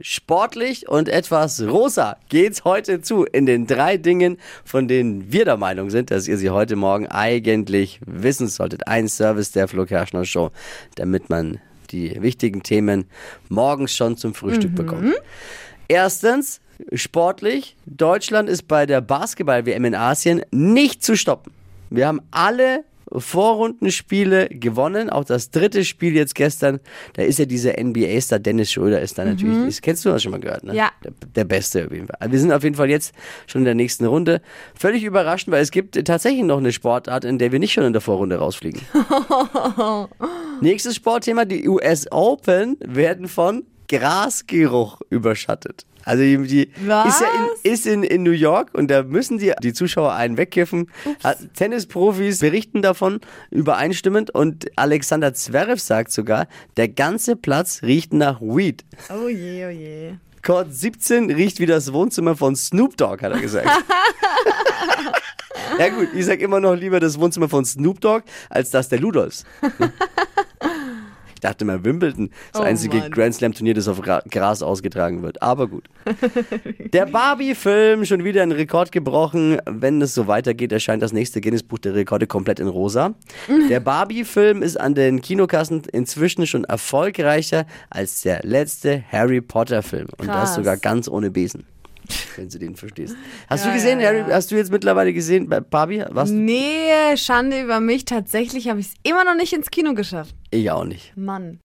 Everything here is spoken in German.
sportlich und etwas rosa geht's heute zu in den drei Dingen, von denen wir der Meinung sind, dass ihr sie heute Morgen eigentlich wissen solltet. Ein Service der Flo Kerschner Show, damit man die wichtigen Themen morgens schon zum Frühstück bekommt. Erstens, sportlich, Deutschland ist bei der Basketball-WM in Asien nicht zu stoppen. Wir haben alle Vorrundenspiele gewonnen. Auch das dritte Spiel jetzt gestern, da ist ja dieser NBA-Star Dennis Schröder ist da natürlich. Das kennst du das schon mal gehört, ne? Ja. Der, der Beste auf jeden Fall. Also wir sind auf jeden Fall jetzt schon in der nächsten Runde. Völlig überraschend, weil es gibt tatsächlich noch eine Sportart, in der wir nicht schon in der Vorrunde rausfliegen. Nächstes Sportthema, die US Open werden von Grasgeruch überschattet. Also die, die ist ja in, ist in, in New York und da müssen die, die Zuschauer einen wegkiffen. Tennisprofis berichten davon übereinstimmend und Alexander Zverev sagt sogar, der ganze Platz riecht nach Weed. Oh je, oh je. Court 17 riecht wie das Wohnzimmer von Snoop Dogg, hat er gesagt. ja gut, ich sag immer noch lieber das Wohnzimmer von Snoop Dogg als das der Ludolfs. Ich dachte mal, Wimbledon, das Oh einzige Mann. Grand Slam Turnier, das auf Ra- Gras ausgetragen wird. Aber gut. Der Barbie-Film schon wieder ein Rekord gebrochen. Wenn es so weitergeht, erscheint das nächste Guinness-Buch der Rekorde komplett in rosa. Der Barbie-Film ist an den Kinokassen inzwischen schon erfolgreicher als der letzte Harry Potter-Film. Und das sogar ganz ohne Besen. Wenn du den verstehst. Hast Ja, du gesehen, ja, Harry, ja. hast du jetzt mittlerweile gesehen, bei Barbie? Was? Nee, Schande über mich. Tatsächlich habe ich es immer noch nicht ins Kino geschafft. Ich auch nicht. Mann.